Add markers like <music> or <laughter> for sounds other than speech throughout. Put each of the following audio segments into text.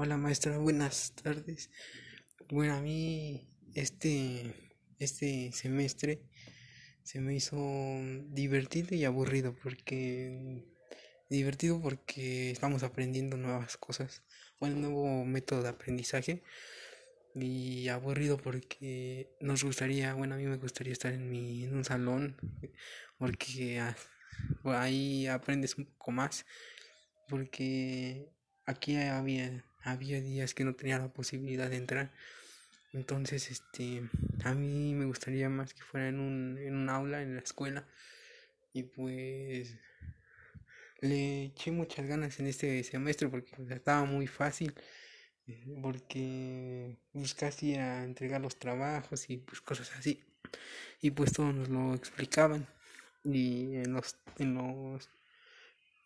Hola maestra, buenas tardes. Bueno, a mí este, este semestre se me hizo divertido y aburrido porque divertido porque estamos aprendiendo nuevas cosas, un nuevo método de aprendizaje y aburrido porque nos gustaría, bueno, a mí me gustaría estar en mi en un salón porque ah, ahí aprendes un poco más porque aquí había había días que no tenía la posibilidad de entrar. Entonces, este, a mí me gustaría más que fuera en un, en un aula, en la escuela. Y pues le eché muchas ganas en este semestre porque estaba muy fácil. Porque pues casi a entregar los trabajos y pues cosas así. Y pues todos nos lo explicaban. Y en los, en los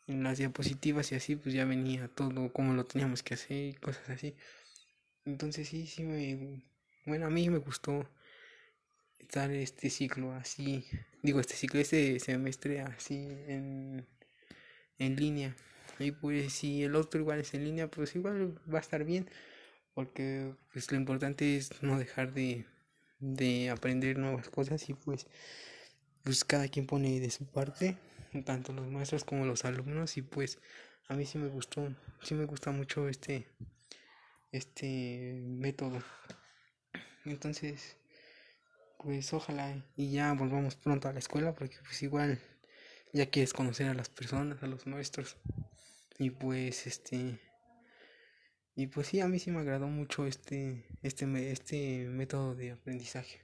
en las diapositivas y así pues ya venía todo como lo teníamos que hacer y cosas así. Entonces sí sí me bueno a mí me gustó estar este ciclo así digo este ciclo este semestre así en en línea. Y pues si el otro igual es en línea pues igual va a estar bien porque pues lo importante es no dejar de de aprender nuevas cosas y pues pues cada quien pone de su parte <laughs> tanto los maestros como los alumnos y pues a mí sí me gustó, sí me gusta mucho este este método. Entonces, pues ojalá y ya volvamos pronto a la escuela porque pues igual ya quieres conocer a las personas, a los maestros. Y pues este y pues sí, a mí sí me agradó mucho este este este método de aprendizaje.